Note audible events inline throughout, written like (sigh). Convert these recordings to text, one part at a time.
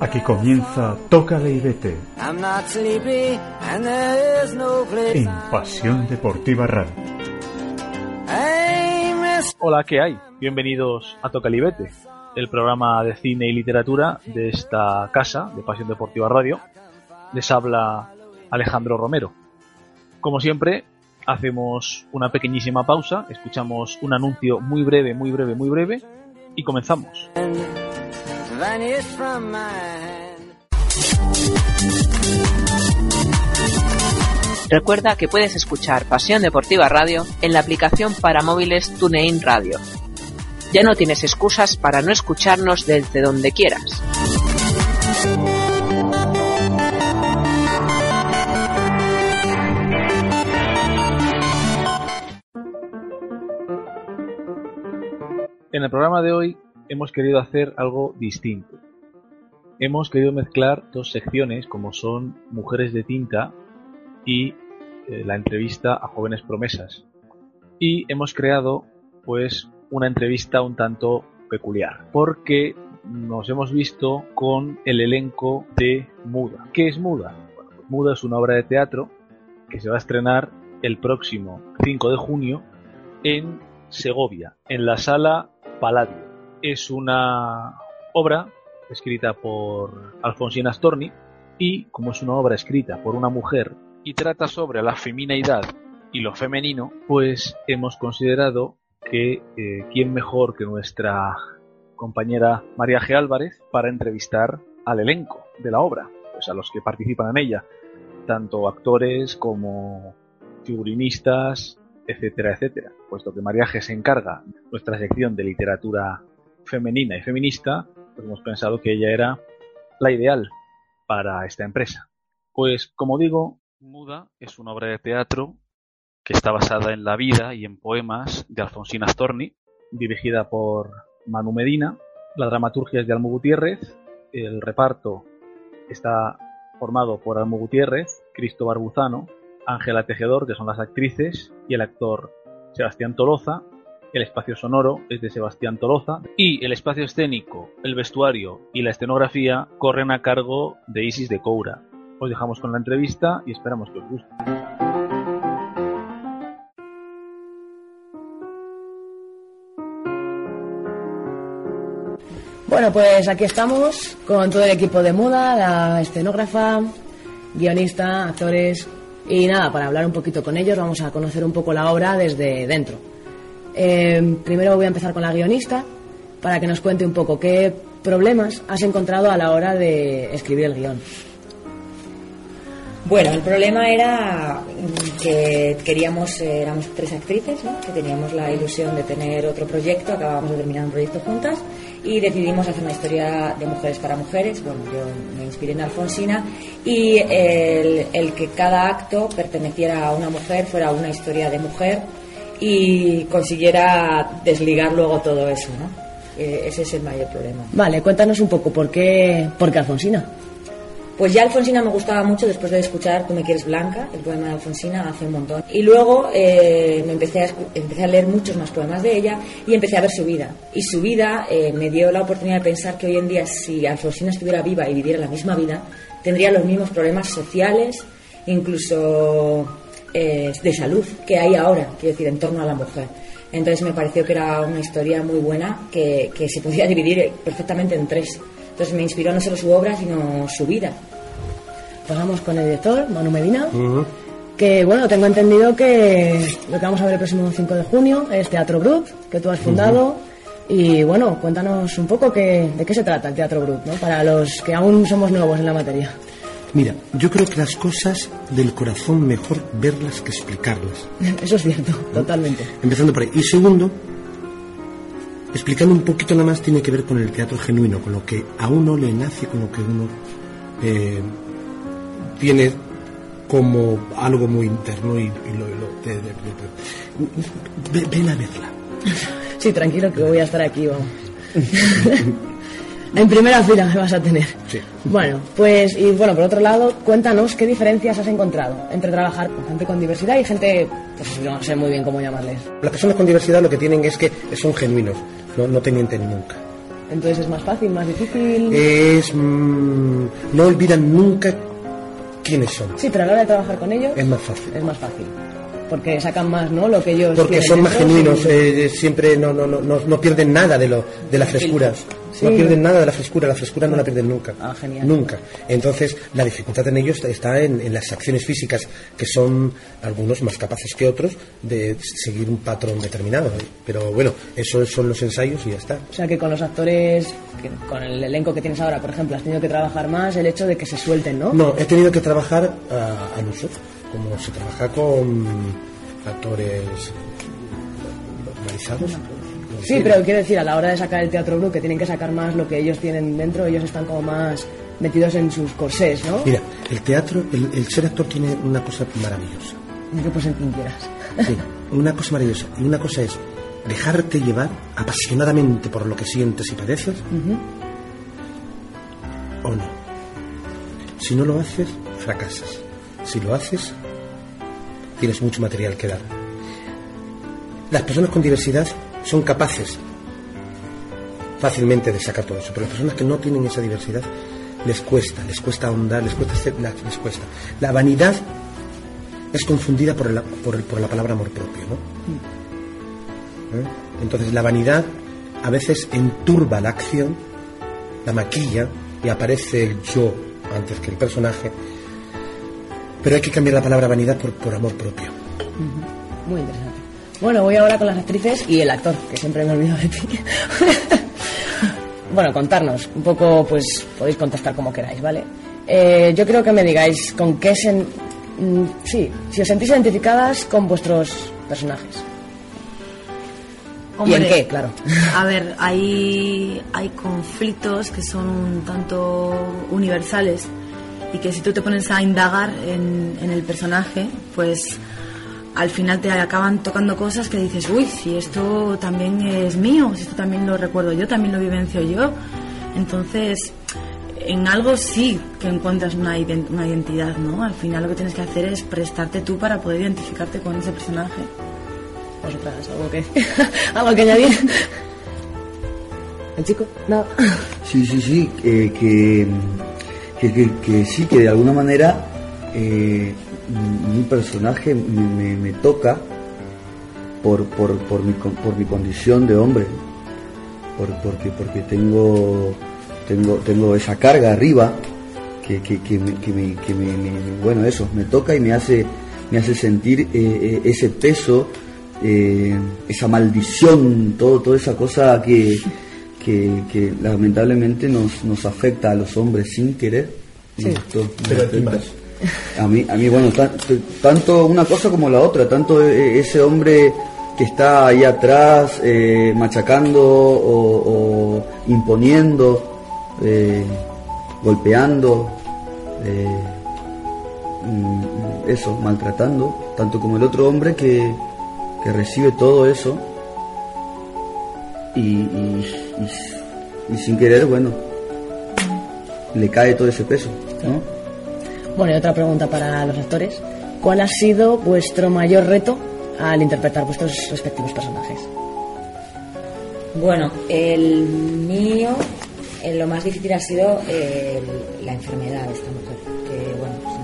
Aquí comienza Tócale y vete. En Pasión Deportiva Radio. Hola, ¿qué hay? Bienvenidos a Tócale y vete, el programa de cine y literatura de esta casa de Pasión Deportiva Radio. Les habla Alejandro Romero. Como siempre, hacemos una pequeñísima pausa, escuchamos un anuncio muy breve, muy breve, muy breve y comenzamos. Recuerda que puedes escuchar Pasión Deportiva Radio en la aplicación para móviles TuneIn Radio. Ya no tienes excusas para no escucharnos desde donde quieras. En el programa de hoy hemos querido hacer algo distinto. Hemos querido mezclar dos secciones como son Mujeres de Tinta y eh, la entrevista a jóvenes promesas. Y hemos creado pues una entrevista un tanto peculiar porque nos hemos visto con el elenco de Muda. ¿Qué es Muda? Pues Muda es una obra de teatro que se va a estrenar el próximo 5 de junio en Segovia, en la sala Palladio. Es una obra escrita por Alfonsina Storni y como es una obra escrita por una mujer y trata sobre la femineidad y lo femenino, pues hemos considerado que eh, quién mejor que nuestra compañera María G. Álvarez para entrevistar al elenco de la obra, pues a los que participan en ella, tanto actores como figurinistas, etcétera, etcétera. Puesto que María G se encarga nuestra sección de literatura femenina y feminista, pues hemos pensado que ella era la ideal para esta empresa. Pues como digo, Muda es una obra de teatro que está basada en la vida y en poemas de Alfonsina Storni, dirigida por Manu Medina. La dramaturgia es de Almo Gutiérrez, el reparto está formado por Almo Gutiérrez, Cristo Barbuzano, Ángela Tejedor, que son las actrices, y el actor Sebastián Toloza. El espacio sonoro es de Sebastián Toloza. Y el espacio escénico, el vestuario y la escenografía corren a cargo de Isis de Coura. Os dejamos con la entrevista y esperamos que os guste. Bueno, pues aquí estamos con todo el equipo de Muda, la escenógrafa, guionista, actores, y nada, para hablar un poquito con ellos, vamos a conocer un poco la obra desde dentro. Eh, primero voy a empezar con la guionista, para que nos cuente un poco qué problemas has encontrado a la hora de escribir el guion. Bueno, el problema era que queríamos, eh, éramos tres actrices, ¿no? que teníamos la ilusión de tener otro proyecto, acabábamos de terminar un proyecto juntas y decidimos hacer una historia de mujeres para mujeres. Bueno, yo me inspiré en Alfonsina y el, que cada acto perteneciera a una mujer fuera una historia de mujer y consiguiera desligar luego todo eso, ¿no? Eh, ese es el mayor problema. Vale, cuéntanos un poco por qué, por qué Alfonsina. Pues ya Alfonsina me gustaba mucho después de escuchar Tú me quieres blanca, el poema de Alfonsina, hace un montón. Y luego eh, me empecé a, leer muchos más poemas de ella y empecé a ver su vida. Y su vida eh, me dio la oportunidad de pensar que hoy en día si Alfonsina estuviera viva y viviera la misma vida, tendría los mismos problemas sociales, incluso eh, de salud que hay ahora, quiero decir, en torno a la mujer. Entonces me pareció que era una historia muy buena que se podía (laughs) dividir perfectamente en tres. Entonces me inspiró no solo su obra, sino su vida. Pasamos con el director, Manu Medina, que bueno, tengo entendido que lo que vamos a ver el próximo 5 de junio es Teatro Brut, que tú has fundado. Y bueno, cuéntanos un poco que, de qué se trata el Teatro Brut, ¿no? para los que aún somos nuevos en la materia. Mira, yo creo que las cosas del corazón mejor verlas que explicarlas. (laughs) Eso es cierto, totalmente. Empezando por ahí. Y segundo, explicando un poquito nada más, tiene que ver con el teatro genuino, con lo que a uno le nace, con lo que uno eh, tiene como algo muy interno y, y lo, lo- de- de- Ve- ven a verla. Sí, tranquilo que voy a estar aquí, vamos. en primera fila me vas a tener. Sí. Bueno, pues, y bueno, por otro lado, cuéntanos qué diferencias has encontrado entre trabajar con gente con diversidad y gente, pues no sé muy bien cómo llamarles. Las personas con diversidad lo que tienen es que son genuinos, no, no te mienten nunca. Entonces es más fácil, más difícil. Es. mm, no olvidan nunca quiénes son. Sí, pero a la hora de trabajar con ellos Es más fácil. es más fácil. Porque sacan más, ¿no? Lo que ellos. Porque son más genuinos, sí. eh, siempre no, no, no, no, no pierden nada de, lo, de la frescura. Sí. No pierden nada de la frescura, la frescura no la pierden nunca. Ah, genial. Nunca. Entonces, la dificultad en ellos está en, en las acciones físicas, que son algunos más capaces que otros de seguir un patrón determinado. ¿eh? Pero bueno, esos son los ensayos y ya está. O sea que con los actores, que con el elenco que tienes ahora, por ejemplo, has tenido que trabajar más el hecho de que se suelten, ¿no? No, he tenido que trabajar ah, al uso, como se trabaja con actores normalizados. Sí, pero quiero decir, a la hora de sacar el teatro group, que tienen que sacar más lo que ellos tienen dentro, ellos están como más metidos en sus corsés, ¿no? Mira, el teatro, el, el ser actor tiene una cosa maravillosa. Que pues en quien quieras. Sí, una cosa maravillosa. Y una cosa es dejarte llevar apasionadamente por lo que sientes y padeces o no. Si no lo haces, fracasas. Si lo haces, tienes mucho material que dar. Las personas con diversidad son capaces fácilmente de sacar todo eso, pero las personas que no tienen esa diversidad les cuesta, les cuesta ahondar, les cuesta les cuesta. La vanidad es confundida por la palabra amor propio, ¿no? ¿Eh? Entonces la vanidad a veces enturba la acción, la maquilla y aparece el yo antes que el personaje. Pero hay que cambiar la palabra vanidad por, por amor propio. Muy interesante. Bueno, voy ahora con las actrices y el actor, que siempre me olvido de ti. (laughs) bueno, contarnos un poco, pues podéis contestar como queráis, ¿vale? Eh, yo creo que me digáis con qué se... mm, sí, si os sentís identificadas con vuestros personajes. ¿Y en qué? Claro. A ver, hay, hay conflictos que son un tanto universales y que si tú te pones a indagar en, en el personaje, pues al final te acaban tocando cosas que dices, uy, si esto también es mío, si esto también lo recuerdo yo, también lo vivencio yo. Entonces, en algo sí que encuentras una, ident- una identidad, ¿no? Al final lo que tienes que hacer es prestarte tú para poder identificarte con ese personaje. Vosotras, algo que, (laughs) algo que añadir. (laughs) ¿El chico? No. Sí, sí, sí, eh, que, que, que- que sí, que de alguna manera eh, mi personaje me, me- me toca por, por, por, mi, por mi condición de hombre, por, porque, porque tengo, tengo, tengo esa carga arriba que, que, que, me, que me- que me- me- bueno, eso, me toca y me hace, me hace sentir eh, eh, ese peso, eh, esa maldición, todo, toda esa cosa que, que, que lamentablemente nos, nos afecta a los hombres sin querer. Sí. Esto nos Pero a mí, a mí bueno, tanto una cosa como la otra, tanto eh, ese hombre que está ahí atrás eh, machacando o, o imponiendo, eh, golpeando, eh, mm, eso, maltratando, tanto como el otro hombre que, que recibe todo eso y, y- y- y sin querer, bueno, le cae todo ese peso, ¿no? Bueno, y otra pregunta para los actores. ¿Cuál ha sido vuestro mayor reto al interpretar vuestros respectivos personajes? Bueno, el mío, eh, lo más difícil ha sido eh, la enfermedad de esta mujer. Que bueno, pues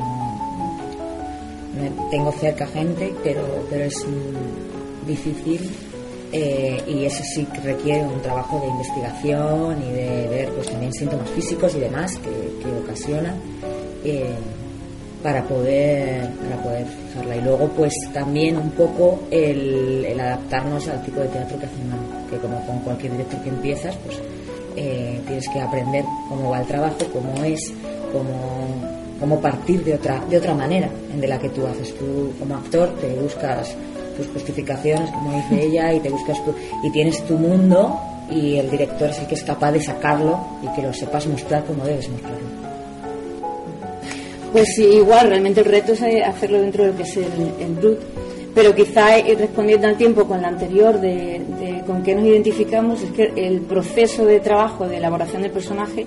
no- no- tengo cerca gente, pero, pero es mm, difícil eh, y eso sí que requiere un trabajo de investigación y de ver pues también síntomas físicos y demás que, que ocasionan. eh, para poder para poder fijarla y luego pues también un poco el, adaptarnos al tipo de teatro que hacemos que como con cualquier director que empiezas pues eh, tienes que aprender cómo va el trabajo cómo es cómo cómo partir de otra, de otra manera de la que tú haces. Tú como actor te buscas tus justificaciones, como dice ella, y te buscas tu, y tienes tu mundo y el director es el que es capaz de sacarlo y que lo sepas mostrar como debes mostrarlo. Pues sí, igual, realmente el reto es eh, hacerlo dentro de lo que es el, el brut, pero quizá ir respondiendo al tiempo con la anterior de, de con qué nos identificamos, es que el proceso de trabajo, de elaboración del personaje,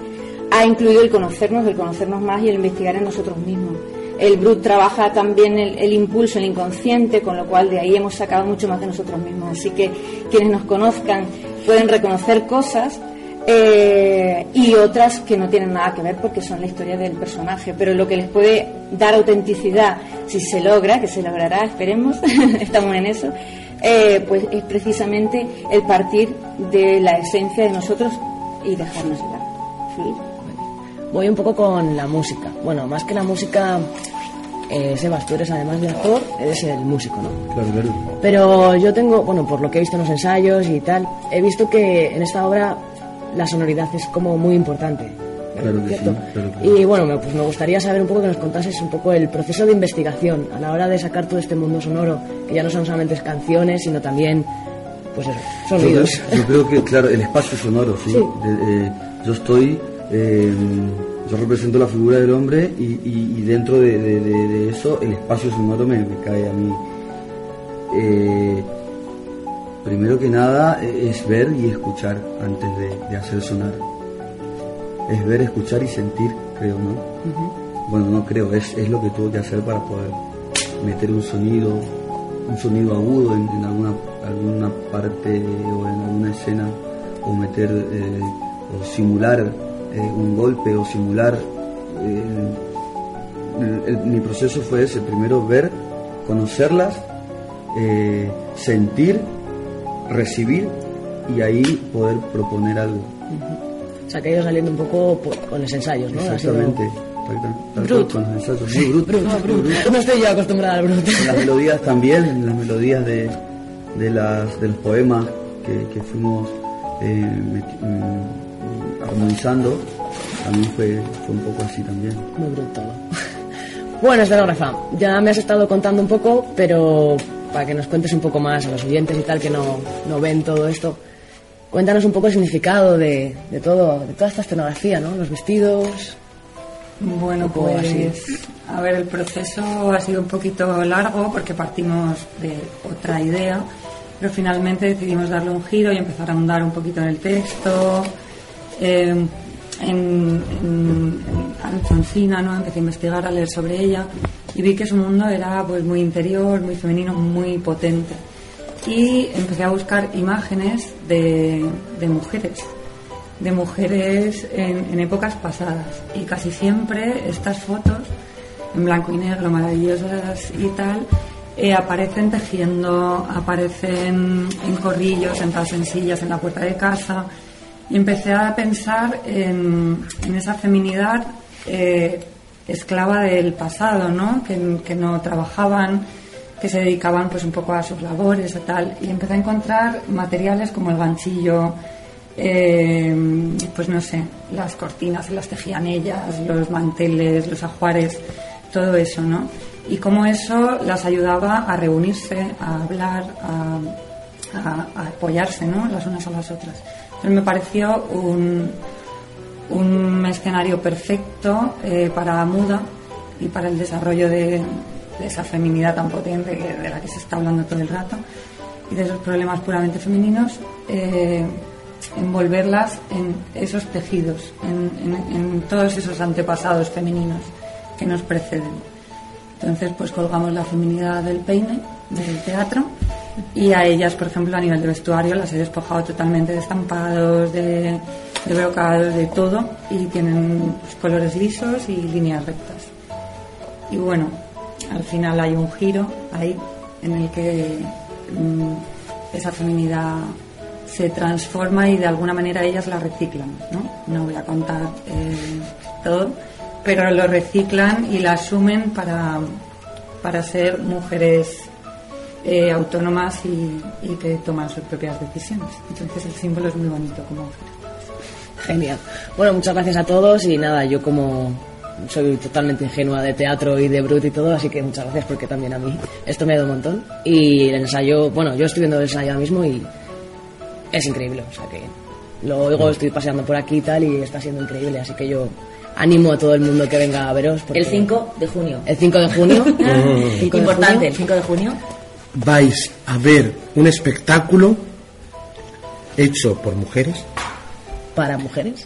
ha incluido el conocernos, el conocernos más y el investigar en nosotros mismos. El Brut trabaja también el, impulso, el inconsciente, con lo cual de ahí hemos sacado mucho más de nosotros mismos. Así que quienes nos conozcan pueden reconocer cosas eh, y otras que no tienen nada que ver porque son la historia del personaje. Pero lo que les puede dar autenticidad, si se logra, que se logrará, esperemos, (laughs) estamos en eso, eh, pues es precisamente el partir de la esencia de nosotros y dejarnos llevar. Voy un poco con la música. Bueno, más que la música, eh, Sebas, tú eres además de actor, eres el músico, ¿no? Claro, claro. Pero yo tengo, bueno, por lo que he visto en los ensayos y tal, he visto que en esta obra la sonoridad es como muy importante. Claro que sí, claro que Y bueno, pues me gustaría saber un poco que nos contases un poco el proceso de investigación a la hora de sacar todo este mundo sonoro, que ya no son solamente canciones, sino también, pues eso, sonidos. Yo creo, yo creo que, claro, el espacio sonoro, sí. Sí. Eh, yo estoy, eh, yo represento la figura del hombre y, y- y dentro de, de- de- de eso el espacio sonoro me, me cae a mí. Eh, primero que nada eh, es ver y escuchar antes de, hacer sonar. Es ver, escuchar y sentir, creo, ¿no? Bueno, no creo, es, es lo que tuve que hacer para poder meter un sonido, un sonido agudo en, en alguna, alguna parte o en alguna escena, o meter eh, o simular eh, un golpe o simular. eh, el- el- mi proceso fue ese: primero ver, conocerlas, eh, sentir, recibir y ahí poder proponer algo. O sea, que ha ido saliendo un poco por- con los ensayos, ¿no? Exactamente. tal Con los ensayos. Muy brut. Brut, brut. No estoy yo acostumbrada al brut. En las melodías también, las melodías de, de, las, de los poemas que, que fuimos eh, mm, armonizando, también fue, fue un poco así también. Muy brut todo. Bueno, escenógrafa, ya me has estado contando un poco, pero para que nos cuentes un poco más a los oyentes y tal que no, no ven todo esto, cuéntanos un poco el significado de, de todo, de toda esta escenografía, ¿no? Los vestidos. Bueno, pues así. a ver, el proceso ha sido un poquito largo porque partimos de otra idea, pero finalmente decidimos darle un giro y empezar a ahondar un poquito en el texto. Eh, en, en, Alfonsina, ¿no? Empecé a investigar, a leer sobre ella y vi que su mundo era pues muy interior, muy femenino, muy potente. Y empecé a buscar imágenes de, mujeres, de mujeres en, en épocas pasadas. Y casi siempre estas fotos, en blanco y negro, maravillosas y tal, eh, aparecen tejiendo, aparecen en corrillos, sentadas en sillas en la puerta de casa. Y empecé a pensar en, esa feminidad eh, esclava del pasado, ¿no? Que, que no trabajaban, que se dedicaban pues un poco a sus labores y tal. Y empecé a encontrar materiales como el ganchillo, eh, pues no sé, las cortinas las tejían ellas, los manteles, los ajuares, todo eso, ¿no? Y cómo eso las ayudaba a reunirse, a hablar, a, a- a apoyarse, ¿no? Las unas a las otras. Me pareció un, un escenario perfecto eh, para Muda y para el desarrollo de, esa feminidad tan potente de la que se está hablando todo el rato y de esos problemas puramente femeninos, eh, envolverlas en esos tejidos, en, en- en todos esos antepasados femeninos que nos preceden. Entonces, pues colgamos la feminidad del peine, del teatro, y a ellas, por ejemplo, a nivel de vestuario, las he despojado totalmente de estampados, de, de brocados, de todo, y tienen pues, colores lisos y líneas rectas. Y bueno, al final hay un giro ahí en el que mm, esa feminidad se transforma y de alguna manera ellas la reciclan, ¿no? No voy a contar eh, todo, pero lo reciclan y la asumen para, para ser mujeres eh, autónomas y, y que toman sus propias decisiones. Entonces el símbolo es muy bonito como Genial. Bueno, muchas gracias a todos y nada, yo como soy totalmente ingenua de teatro y de brut y todo, así que muchas gracias porque también a mí esto me ha dado un montón. Y el ensayo, bueno, yo estoy viendo el ensayo ahora mismo y es increíble, o sea que lo oigo, estoy paseando por aquí y tal y está siendo increíble, así que yo animo a todo el mundo que venga a veros. porque- El 5 de junio. El 5 de junio. (laughs) Cinco de Importante, junio. el 5 de junio. Vais a ver un espectáculo hecho por mujeres, Para mujeres,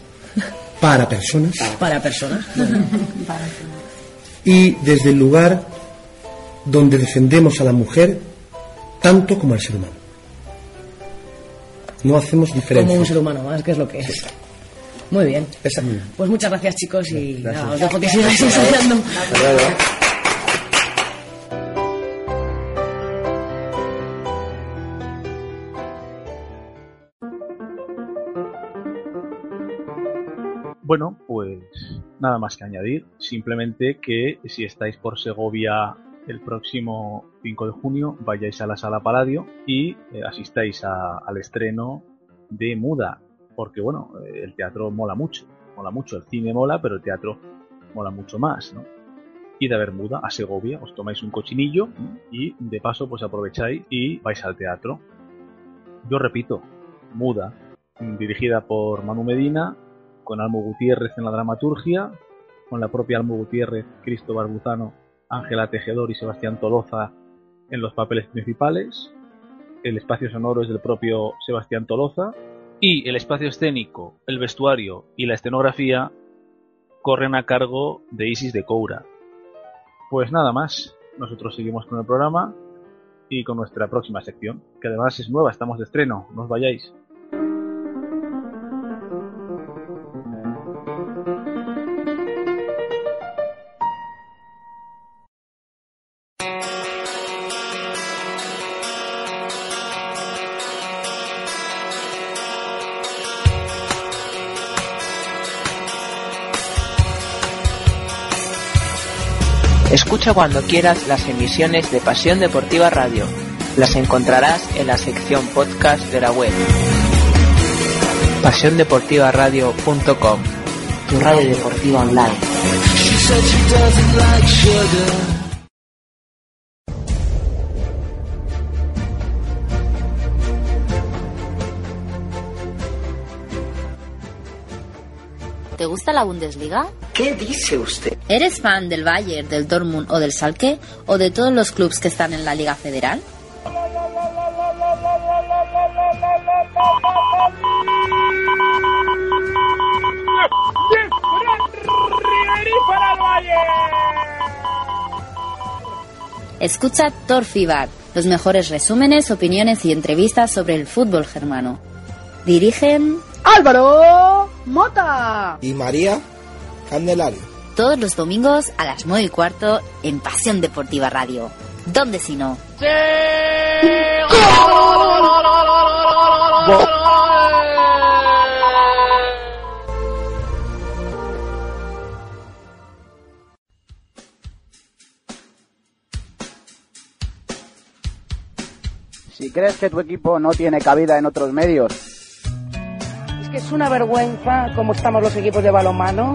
para personas (laughs) para personas. y desde el lugar donde defendemos a la mujer tanto como al ser humano. No hacemos Como diferencia. un ser humano más, que es lo que es. Muy bien. Pues muchas gracias chicos y nada, os dejo que sigáis ensayando. Bueno, pues nada más que añadir. Simplemente que si estáis por Segovia el próximo 5 de junio, vayáis a la sala Paladio y eh, asistáis al estreno de Muda. Porque bueno, eh, el teatro mola mucho. Mola mucho. El cine mola, pero el teatro mola mucho más, ¿no? Id a ver Muda a Segovia, os tomáis un cochinillo y de paso pues aprovecháis y vais al teatro. Yo repito, Muda, dirigida por Manu Medina, con Almo Gutiérrez en la dramaturgia, con la propia Almo Gutiérrez, Cristo Barbuzano, Ángela Tejedor y Sebastián Toloza en los papeles principales. El espacio sonoro es del propio Sebastián Toloza. Y el espacio escénico, el vestuario y la escenografía corren a cargo de Isis de Coura. Pues nada más, nosotros seguimos con el programa y con nuestra próxima sección, que además es nueva, estamos de estreno, no os vayáis. Escucha cuando quieras las emisiones de Pasión Deportiva Radio. Las encontrarás en la sección podcast de la web. PasiónDeportivaRadio.com Tu radio deportiva online. ¿Te gusta la Bundesliga? ¿Qué dice usted? ¿Eres fan del Bayern, del Dortmund o del Schalke o de todos los clubes que están en la Liga Federal? Escucha Torfibar, los mejores resúmenes, opiniones y entrevistas sobre el fútbol germano. Dirigen Álvaro Mota. Y María Candelario. todos los domingos a las 9 y cuarto en Pasión Deportiva Radio. ¿Dónde si no? Si crees que tu equipo no tiene cabida en otros medios, Es que es una vergüenza cómo estamos los equipos de balonmano.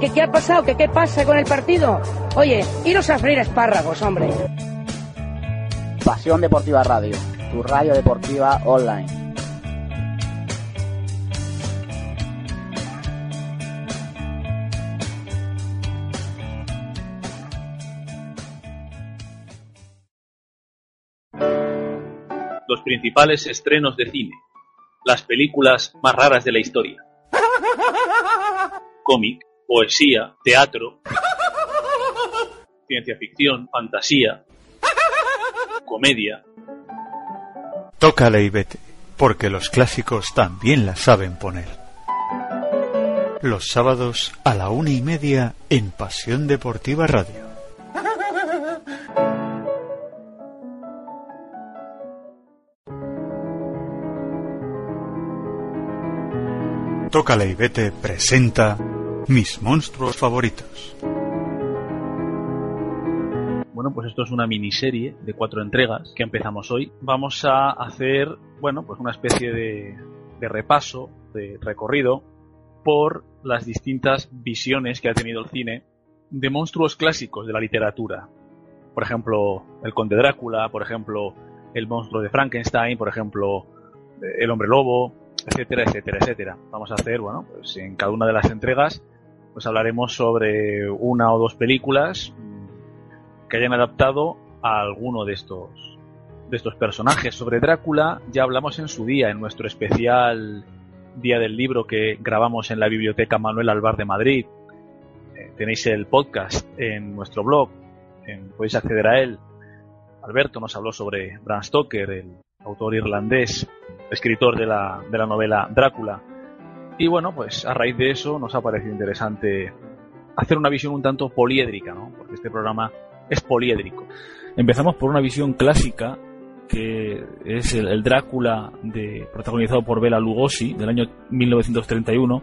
¿Que qué ha pasado? ¿Que qué pasa con el partido? Oye, iros a freír espárragos, hombre. Pasión Deportiva Radio, tu radio deportiva online. Los principales estrenos de cine. Las películas más raras de la historia. (laughs) Cómic, poesía, teatro, ciencia ficción, fantasía, comedia. Tócale y vete, porque los clásicos también la saben poner. Los sábados a la una y media en Pasión Deportiva Radio. Tócale y vete presenta mis monstruos favoritos. Bueno, pues esto es una miniserie de cuatro entregas que empezamos hoy. Vamos a hacer, bueno, pues una especie de, de repaso, de recorrido por las distintas visiones que ha tenido el cine de monstruos clásicos de la literatura. Por ejemplo, el conde Drácula, por ejemplo, el monstruo de Frankenstein, por ejemplo, el hombre lobo, etcétera, etcétera, etcétera. Vamos a hacer, bueno, pues en cada una de las entregas, pues hablaremos sobre una o dos películas que hayan adaptado a alguno de estos de estos personajes. Sobre Drácula ya hablamos en su día, en nuestro especial Día del Libro que grabamos en la Biblioteca Manuel Alvar de Madrid. Eh, tenéis el podcast en nuestro blog, podéis acceder a él. Alberto nos habló sobre Bram Stoker, el autor irlandés, escritor de la, de la novela Drácula. Y bueno, pues a raíz de eso nos ha parecido interesante hacer una visión un tanto poliédrica, ¿no? Porque este programa es poliédrico. Empezamos por una visión clásica que es el, Drácula de, protagonizado por Bela Lugosi del año 1931,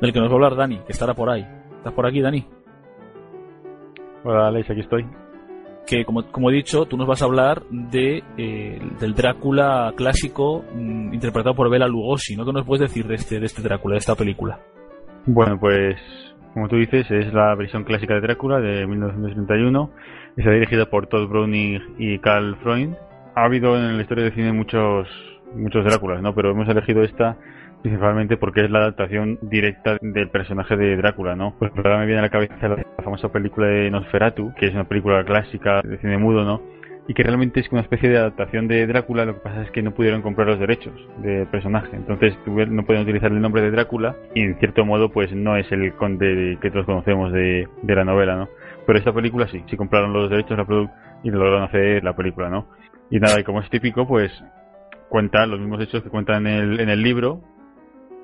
del que nos va a hablar Dani, que estará por ahí. ¿Estás por aquí, Dani? Hola, Alex, aquí estoy. Que, como, como he dicho, tú nos vas a hablar de, eh, del Drácula clásico mm, interpretado por Bela Lugosi, ¿no? ¿Qué nos puedes decir de este, de este Drácula, de esta película? Bueno, pues, como tú dices, es la versión clásica de Drácula de 1931. Está dirigida por Todd Browning y Carl Freund ha habido en la historia del cine muchos muchos Dráculas, ¿no? Pero hemos elegido esta principalmente porque es la adaptación directa del personaje de Drácula, ¿no? Pues ahora me viene a la cabeza la famosa película de Nosferatu, que es una película clásica de cine mudo, ¿no? Y que realmente es una especie de adaptación de Drácula, lo que pasa es que no pudieron comprar los derechos del personaje. Entonces no pueden utilizar el nombre de Drácula y en cierto modo pues no es el conde que todos conocemos de, de la novela, ¿no? Pero esta película sí, sí compraron los derechos la y lograron hacer la película, ¿no? Y nada, y como es típico, pues cuenta los mismos hechos que cuenta en el, en el libro,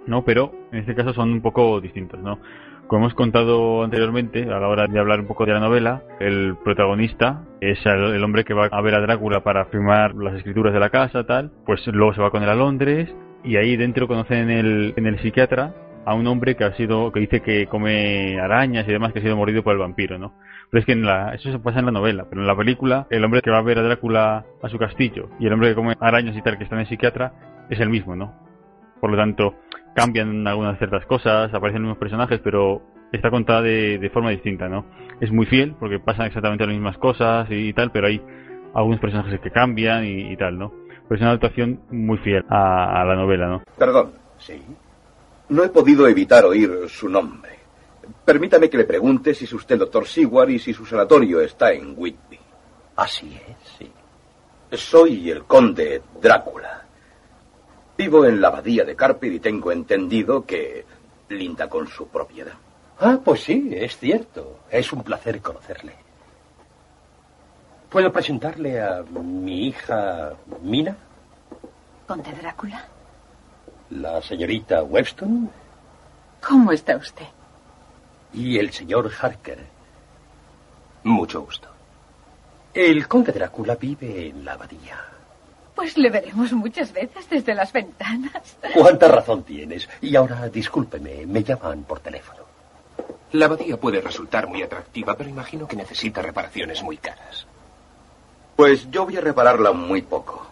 ¿no? Pero en este caso son un poco distintos, ¿no? Como hemos contado anteriormente, a la hora de hablar un poco de la novela, el protagonista es el, hombre que va a ver a Drácula para firmar las escrituras de la casa, tal, pues luego se va con él a Londres y ahí dentro conocen en el, en el psiquiatra a un hombre que ha sido, que dice que come arañas y demás, que ha sido mordido por el vampiro, ¿no? Pero es que en la, eso se pasa en la novela, pero en la película, el hombre que va a ver a Drácula a su castillo y el hombre que come arañas y tal, que está en el psiquiatra, es el mismo, ¿no? Por lo tanto, cambian algunas ciertas cosas, aparecen nuevos personajes, pero está contada de, forma distinta, ¿no? Es muy fiel, porque pasan exactamente las mismas cosas y, tal, pero hay algunos personajes que cambian y, tal, ¿no? Pero es una adaptación muy fiel a, a la novela, ¿no? Perdón, sí. No he podido evitar oír su nombre. Permítame que le pregunte si es usted el doctor Seward y si su sanatorio está en Whitby. Así es, sí. Soy el conde Drácula. Vivo en la abadía de Carpid y tengo entendido que linda con su propiedad. Ah, pues sí, es cierto. Es un placer conocerle. ¿Puedo presentarle a mi hija Mina? ¿Conde Drácula? La señorita Webston. ¿Cómo está usted? y el señor Harker. Mucho gusto. El conde Drácula vive en la abadía. Pues le veremos muchas veces desde las ventanas. Cuánta razón tienes. Y ahora, discúlpeme, me llaman por teléfono. La abadía puede resultar muy atractiva, pero imagino que necesita reparaciones muy caras. Pues yo voy a repararla muy poco.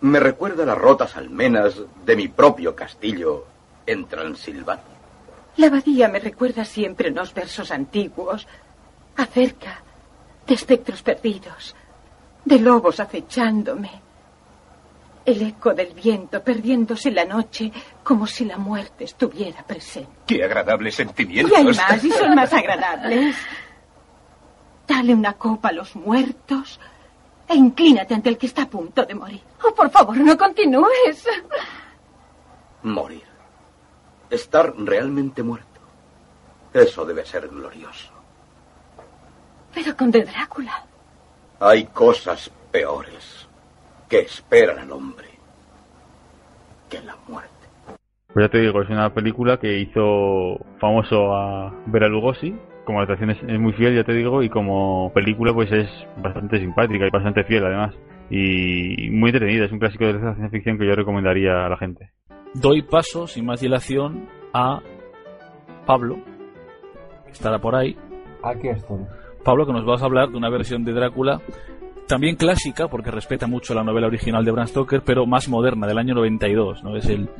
Me recuerda las rotas almenas de mi propio castillo en Transilvania. La abadía me recuerda siempre unos versos antiguos acerca de espectros perdidos, de lobos acechándome. El eco del viento perdiéndose la noche como si la muerte estuviera presente. Qué agradable sentimiento. Y hay más, y son más agradables. Dale una copa a los muertos e inclínate ante el que está a punto de morir. Oh, por favor, no continúes. Morir estar realmente muerto. Eso debe ser glorioso. Pero con de Drácula. Hay cosas peores que esperan al hombre que la muerte. Pues ya te digo, es una película que hizo famoso a Vera Lugosi. Como adaptación es, es muy fiel, ya te digo, y como película pues es bastante simpática y bastante fiel además. Y muy entretenida, es un clásico de la ciencia ficción que yo recomendaría a la gente. doy paso, sin más dilación, a Pablo, que estará por ahí. Aquí estoy. Pablo, que nos vas a hablar de una versión de Drácula también clásica, porque respeta mucho la novela original de Bram Stoker, pero más moderna, del año 92, ¿no? Es el,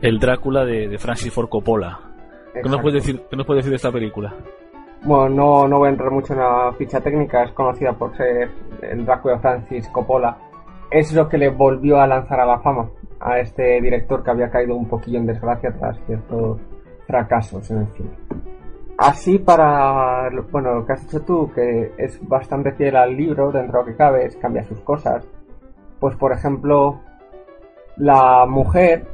el Drácula de, Francis Ford Coppola. ¿Qué nos, puedes decir, ¿Qué nos puedes decir de esta película? Bueno, no, no voy a entrar mucho en la ficha técnica, es conocida por ser el Drácula de Francis Coppola. Es lo que le volvió a lanzar a la fama a este director que había caído un poquillo en desgracia tras ciertos fracasos en el cine. Así para, bueno, lo que has dicho tú, que es bastante fiel al libro, dentro de lo que cabe, es cambia sus cosas. Pues por ejemplo, la mujer,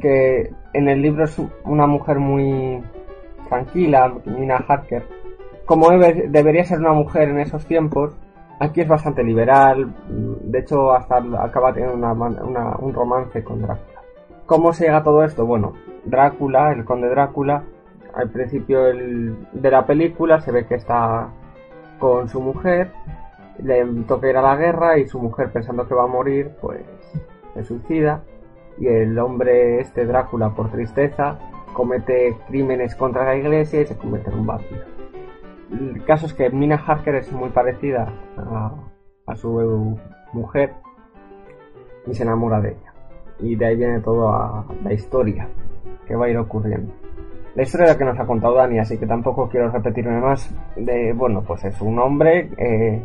que en el libro es una mujer muy tranquila, Nina Harker, como debería ser una mujer en esos tiempos, aquí es bastante liberal, de hecho hasta acaba teniendo una, un romance con Drácula. ¿Cómo se llega a todo esto? Bueno, Drácula, el conde Drácula, al principio de la película se ve que está con su mujer, le toca ir a la guerra y su mujer pensando que va a morir, pues se suicida y el hombre este Drácula por tristeza comete crímenes contra la iglesia y se convierte en un vampiro. El caso es que Mina Harker es muy parecida a, a su mujer y se enamora de ella. Y de ahí viene toda la historia que va a ir ocurriendo la historia que nos ha contado Dani, así que tampoco quiero repetirme más. De, bueno, pues es un hombre, eh,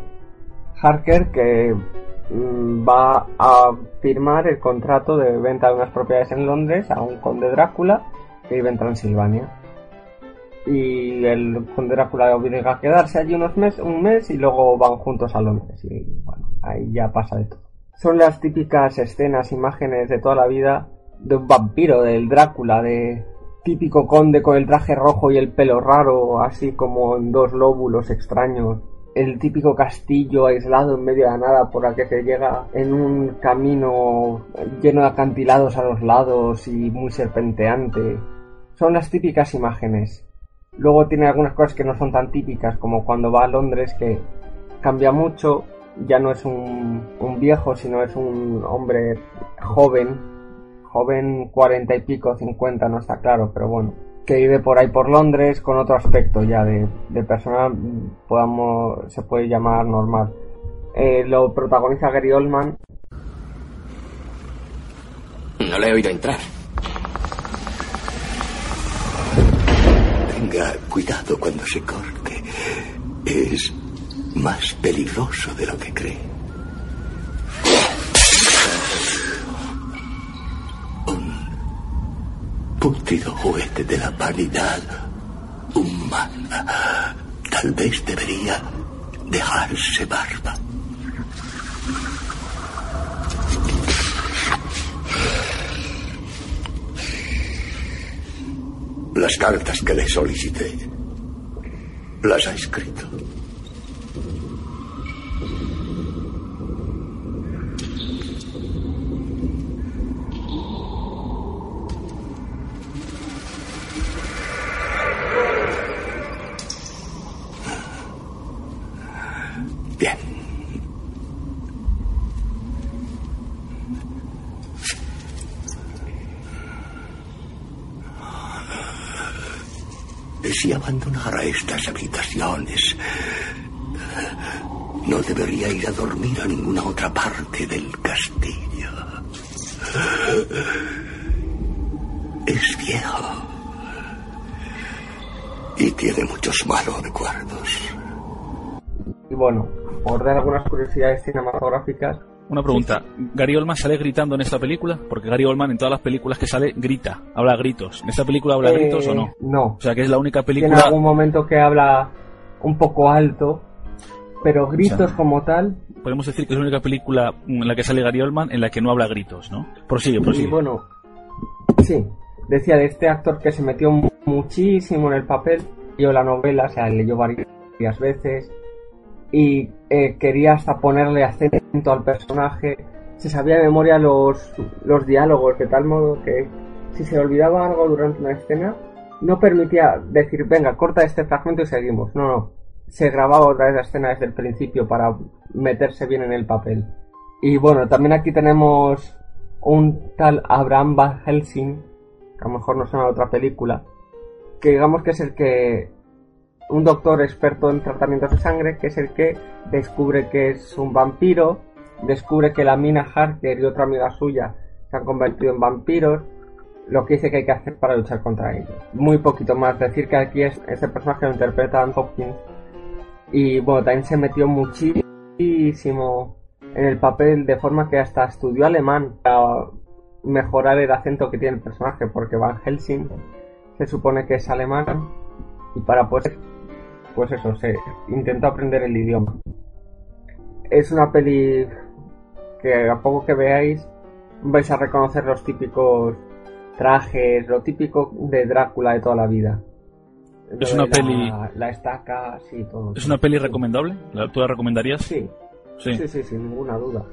Harker, que mm, va a firmar el contrato de venta de unas propiedades en Londres a un conde Drácula que vive en Transilvania. Y el conde Drácula obliga a quedarse allí unos meses, un mes y luego van juntos a Londres. Y bueno, ahí ya pasa de todo. Son las típicas escenas, imágenes de toda la vida de un vampiro, del Drácula, de típico conde con el traje rojo y el pelo raro, así como dos lóbulos extraños. El típico castillo aislado en medio de la nada por el que se llega en un camino lleno de acantilados a los lados y muy serpenteante. Son las típicas imágenes. Luego tiene algunas cosas que no son tan típicas, como cuando va a Londres, que cambia mucho. Ya no es un, un viejo, sino es un hombre joven joven cuarenta y pico, cincuenta, no está claro, pero bueno, que vive por ahí por Londres con otro aspecto ya de, de persona, podamos, se puede llamar normal. Eh, lo protagoniza Gary Oldman. No le he oído entrar. Tenga cuidado cuando se corte. Es más peligroso de lo que cree. Putrido juguete de la vanidad humana. Tal vez debería dejarse barba. Las cartas que le solicité, las ha escrito. si abandonara estas habitaciones, no debería ir a dormir a ninguna otra parte del castillo. Es viejo y tiene muchos malos recuerdos. Y bueno, por dar algunas curiosidades cinematográficas, una pregunta. ¿Gary Oldman sale gritando en esta película? Porque Gary Oldman en todas las películas que sale grita, habla gritos. ¿En esta película habla eh, gritos o no? No. O sea que es la única película... Tiene algún momento que habla un poco alto, pero gritos como tal... Podemos decir que es la única película en la que sale Gary Oldman en la que no habla gritos, ¿no? Prosigue, prosigue. Y bueno, sí. Decía de este actor que se metió muchísimo en el papel, leyó la novela, o sea, leyó varias veces y eh, quería hasta ponerle acento al personaje. Se sabía de memoria los, los diálogos de tal modo que si se olvidaba algo durante una escena, no permitía decir, venga, corta este fragmento y seguimos. No, no. Se grababa otra vez la escena desde el principio para meterse bien en el papel. Y bueno, también aquí tenemos un tal Abraham Van Helsing, a lo mejor no suena a otra película, que digamos que es el que un doctor experto en tratamientos de sangre, que es el que descubre que es un vampiro, descubre que la Mina Harker y otra amiga suya se han convertido en vampiros, lo que dice que hay que hacer para luchar contra ellos. Muy poquito más, decir que aquí es, este personaje lo interpreta Ann Hopkins y bueno, también se metió muchísimo en el papel de forma que hasta estudió alemán para mejorar el acento que tiene el personaje, porque Van Helsing se supone que es alemán y para poder, pues eso, se intentó aprender el idioma. Es una peli que a poco que veáis vais a reconocer los típicos trajes, lo típico de Drácula de toda la vida. Es una la, peli. La estaca, sí, todo. ¿Es una peli recomendable? ¿La- ¿Tú la recomendarías? Sí. Sí. Sí, sí, sin ninguna duda.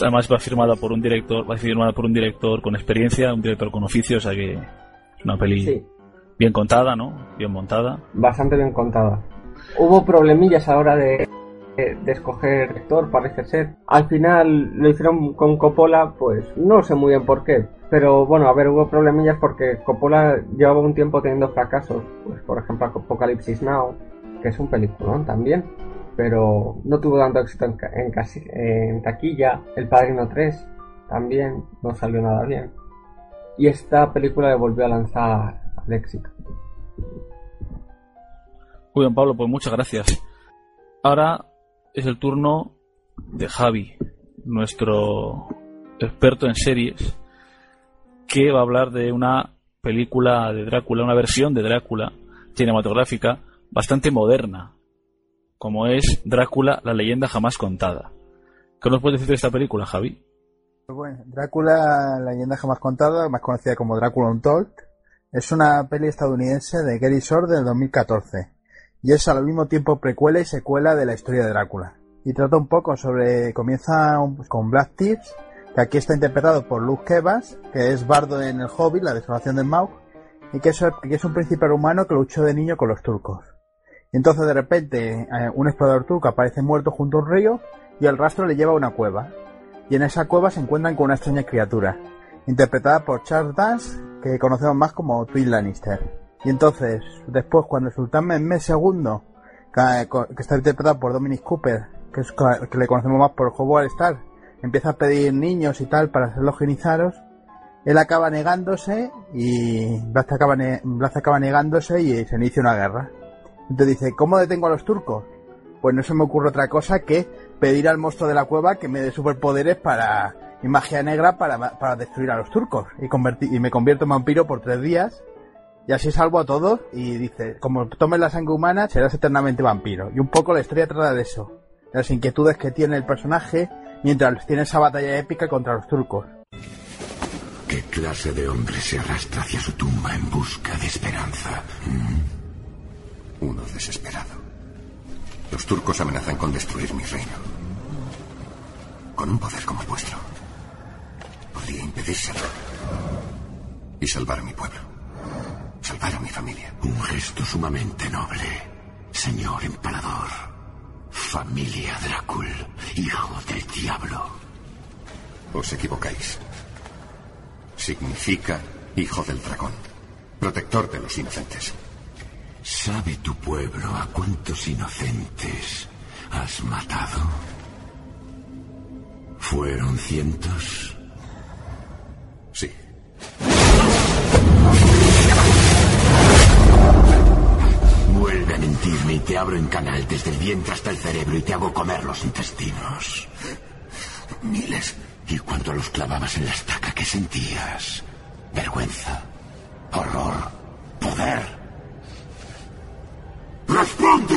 Además va firmada por un director, va firmada por un director con experiencia, un director con oficio, o sea que es una peli Sí. bien contada, ¿no? Bien montada. Bastante bien contada. Hubo problemillas a la hora de, de, de escoger actor, parece ser. Al final lo hicieron con Coppola, pues no sé muy bien por qué. Pero bueno, a ver, hubo problemillas porque Coppola llevaba un tiempo teniendo fracasos. Pues por ejemplo Apocalipsis Now, que es un peliculón también. Pero no tuvo tanto éxito en, en taquilla. El Padrino 3 también no salió nada bien. Y esta película le volvió a lanzar al éxito. Muy bien, Pablo, pues muchas gracias. Ahora es el turno de Javi, nuestro experto en series, que va a hablar de una película de Drácula, una versión de Drácula cinematográfica bastante moderna, como es Drácula, la leyenda jamás contada. ¿Qué nos puedes decir de esta película, Javi? Pues Bueno, Drácula, la leyenda jamás contada, más conocida como Drácula Untold, es una peli estadounidense de Gary Shore del 2014 y es al mismo tiempo precuela y secuela de la historia de Drácula. Y trata un poco sobre, comienza un- con Black Tips, que aquí está interpretado por Luke Kevas, que es bardo en El Hobbit, la desolación del Maug, y que es, que es un príncipe rumano que luchó de niño con los turcos. Y entonces de repente eh, un explorador turco aparece muerto junto a un río y el rastro le lleva a una cueva. Y en esa cueva se encuentran con una extraña criatura, interpretada por Charles Dance, que conocemos más como Twin Lannister. Y entonces, después, cuando el sultán Mehmed II, que, está interpretado por Dominic Cooper, que, es, que le conocemos más por Howard Star, empieza a pedir niños y tal para hacerlos genizaros, él acaba negándose y Blas acaba, ne- acaba negándose y se inicia una guerra. Entonces dice, ¿cómo detengo a los turcos? Pues no se me ocurre otra cosa que pedir al monstruo de la cueva que me dé superpoderes para y magia negra para, para destruir a los turcos y, convertir, y me convierto en vampiro por tres días y así salvo a todos y dice, como tomes la sangre humana serás eternamente vampiro. Y un poco la historia trata de eso, de las inquietudes que tiene el personaje mientras tiene esa batalla épica contra los turcos. ¿Qué clase de hombre se arrastra hacia su tumba en busca de esperanza? Uno desesperado. Los turcos amenazan con destruir mi reino. Con un poder como el vuestro. Podría impedírselo. Y salvar a mi pueblo. Salvar a mi familia. Un gesto sumamente noble. Señor emperador. Familia Drácul. Hijo del diablo. Os equivocáis. Significa hijo del dragón. Protector de los inocentes. ¿Sabe tu pueblo a cuántos inocentes has matado? ¿Fueron cientos? Y te abro en canal desde el vientre hasta el cerebro y te hago comer los intestinos. Miles. Y cuando los clavabas en la estaca, ¿qué sentías? Vergüenza, horror, poder. ¡Responde!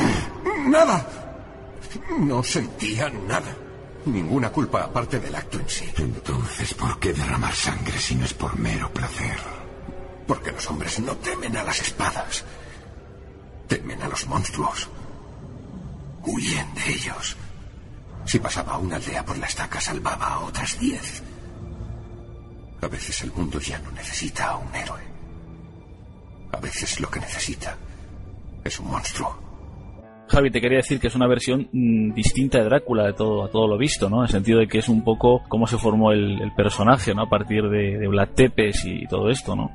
Nada. No sentía nada. Ninguna culpa aparte del acto en sí. Entonces, ¿por qué derramar sangre si no es por mero placer? Porque los hombres no temen a las espadas. Temen a los monstruos. Huyen de ellos. Si pasaba una aldea por la estaca, salvaba a otras diez. A veces el mundo ya no necesita a un héroe. A veces lo que necesita es un monstruo. Javi, te quería decir que es una versión mm, distinta de Drácula de todo, a todo lo visto, ¿no? En el sentido de que es un poco cómo se formó el, personaje, ¿no? A partir de, de Vlad Tepes y todo esto, ¿no?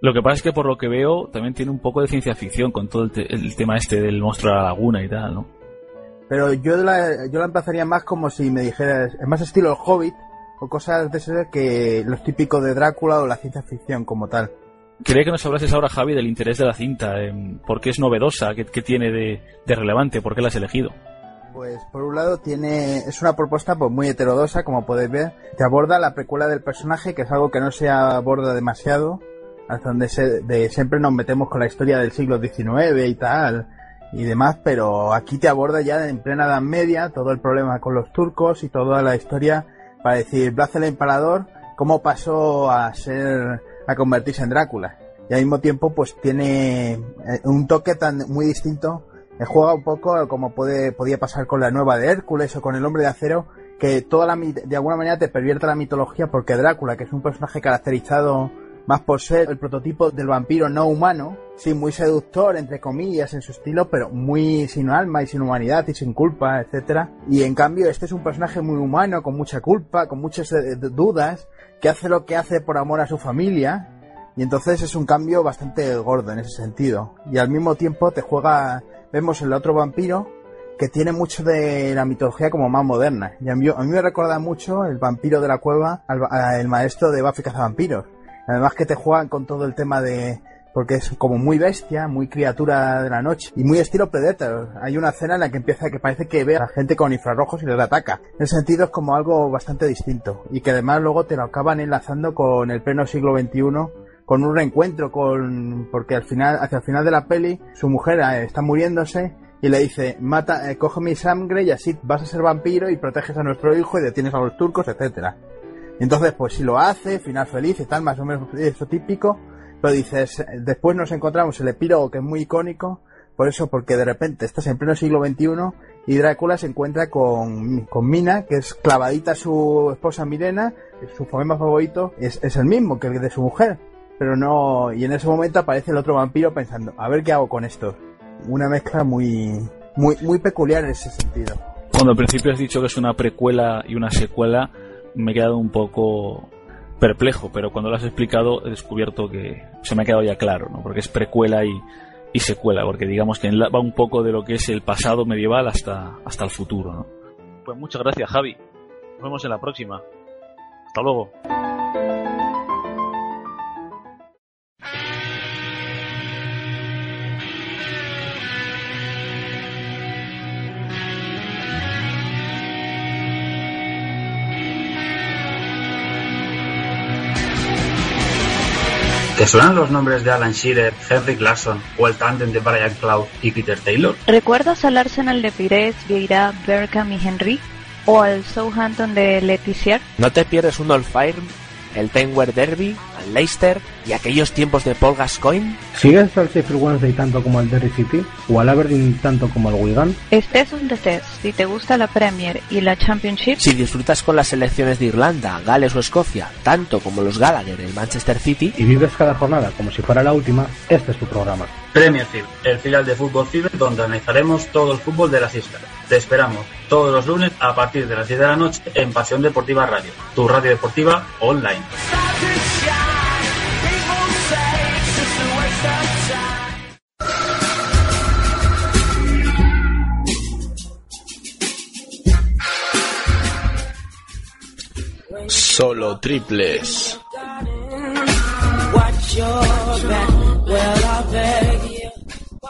Lo que pasa es que por lo que veo también tiene un poco de ciencia ficción con todo el, te- el tema este del monstruo de la laguna y tal, ¿no? Pero yo la, yo la empezaría más como si me dijeras, es más estilo el Hobbit o cosas de ese que los típicos de Drácula o la ciencia ficción como tal. Quería que nos hablases ahora, Javi, del interés de la cinta, em, por qué es novedosa, qué, qué tiene de, de relevante, por qué la has elegido. Pues por un lado tiene es una propuesta pues muy heterodosa, como podéis ver. Te aborda la precuela del personaje, que es algo que no se aborda demasiado, hasta donde se- de siempre nos metemos con la historia del siglo XIX y tal y demás, pero aquí te aborda ya en plena Edad Media todo el problema con los turcos y toda la historia para decir Blas el Empalador cómo pasó a ser a convertirse en Drácula y al mismo tiempo pues tiene eh, un toque tan muy distinto eh, juega un poco como puede podía pasar con la nueva de Hércules o con el Hombre de Acero que toda la de alguna manera te pervierte la mitología porque Drácula que es un personaje caracterizado más por ser el prototipo del vampiro no humano, sí, muy seductor, entre comillas, en su estilo, pero muy sin alma y sin humanidad y sin culpa, etcétera. Y en cambio, este es un personaje muy humano, con mucha culpa, con muchas eh, dudas, que hace lo que hace por amor a su familia. Y entonces es un cambio bastante gordo en ese sentido. Y al mismo tiempo te juega, vemos el otro vampiro, que tiene mucho de la mitología como más moderna. Y a mí, a mí me recuerda mucho el vampiro de la cueva, al, maestro de Buffy Cazavampiros. Además que te juegan con todo el tema de... Porque es como muy bestia, muy criatura de la noche y muy estilo Predator. Hay una escena en la que empieza que parece que ve a la gente con infrarrojos y les ataca. En ese sentido es como algo bastante distinto y que además luego te lo acaban enlazando con el pleno siglo XXI con un reencuentro con porque al final hacia el final de la peli su mujer eh, está muriéndose y le dice mata eh, coge mi sangre y así vas a ser vampiro y proteges a nuestro hijo y detienes a los turcos etcétera entonces pues si lo hace final feliz y tal más o menos eso típico. Pero dices después nos encontramos el epílogo que es muy icónico por eso porque de repente estás en pleno siglo XXI y Drácula se encuentra con, con Mina que es clavadita a su esposa Mirena su poema favorito es, es el mismo que el de su mujer. Pero no y en ese momento aparece el otro vampiro pensando a ver qué hago con esto una mezcla muy muy muy peculiar en ese sentido. Cuando al principio has dicho que es una precuela y una secuela, me he quedado un poco perplejo, pero cuando lo has explicado he descubierto que se me ha quedado ya claro, ¿no? Porque es precuela y, y secuela, porque digamos que va un poco de lo que es el pasado medieval hasta, hasta el futuro, ¿no? Pues muchas gracias, Javi. Nos vemos en la próxima. Hasta luego. ¿Te suenan los nombres de Alan Shearer, Henry Clarkson o el tándem de Brian Clough y Peter Taylor? ¿Recuerdas al Arsenal de Pires, Vieira, Berkham y Henry? ¿O al Southampton de Letizier? No te pierdes un Old Firm, el Tenware Derby, al Leicester y aquellos tiempos de Paul Gascoigne. ¿Sigues al Sheffield Wednesday tanto como al Derry City? ¿O al Aberdeen tanto como al Wigan? Estés donde estés, si te gusta la Premier y la Championship, Si disfrutas con las selecciones de Irlanda, Gales o Escocia, tanto como los Gallagher el Manchester City, Y vives cada jornada como si fuera la última, este es tu programa. Premiership, el filial de Fútbol Fever donde analizaremos todo el fútbol de las islas. Te esperamos todos los lunes a partir de las 10 de la noche en Pasión Deportiva Radio, tu radio deportiva online. Solo triples.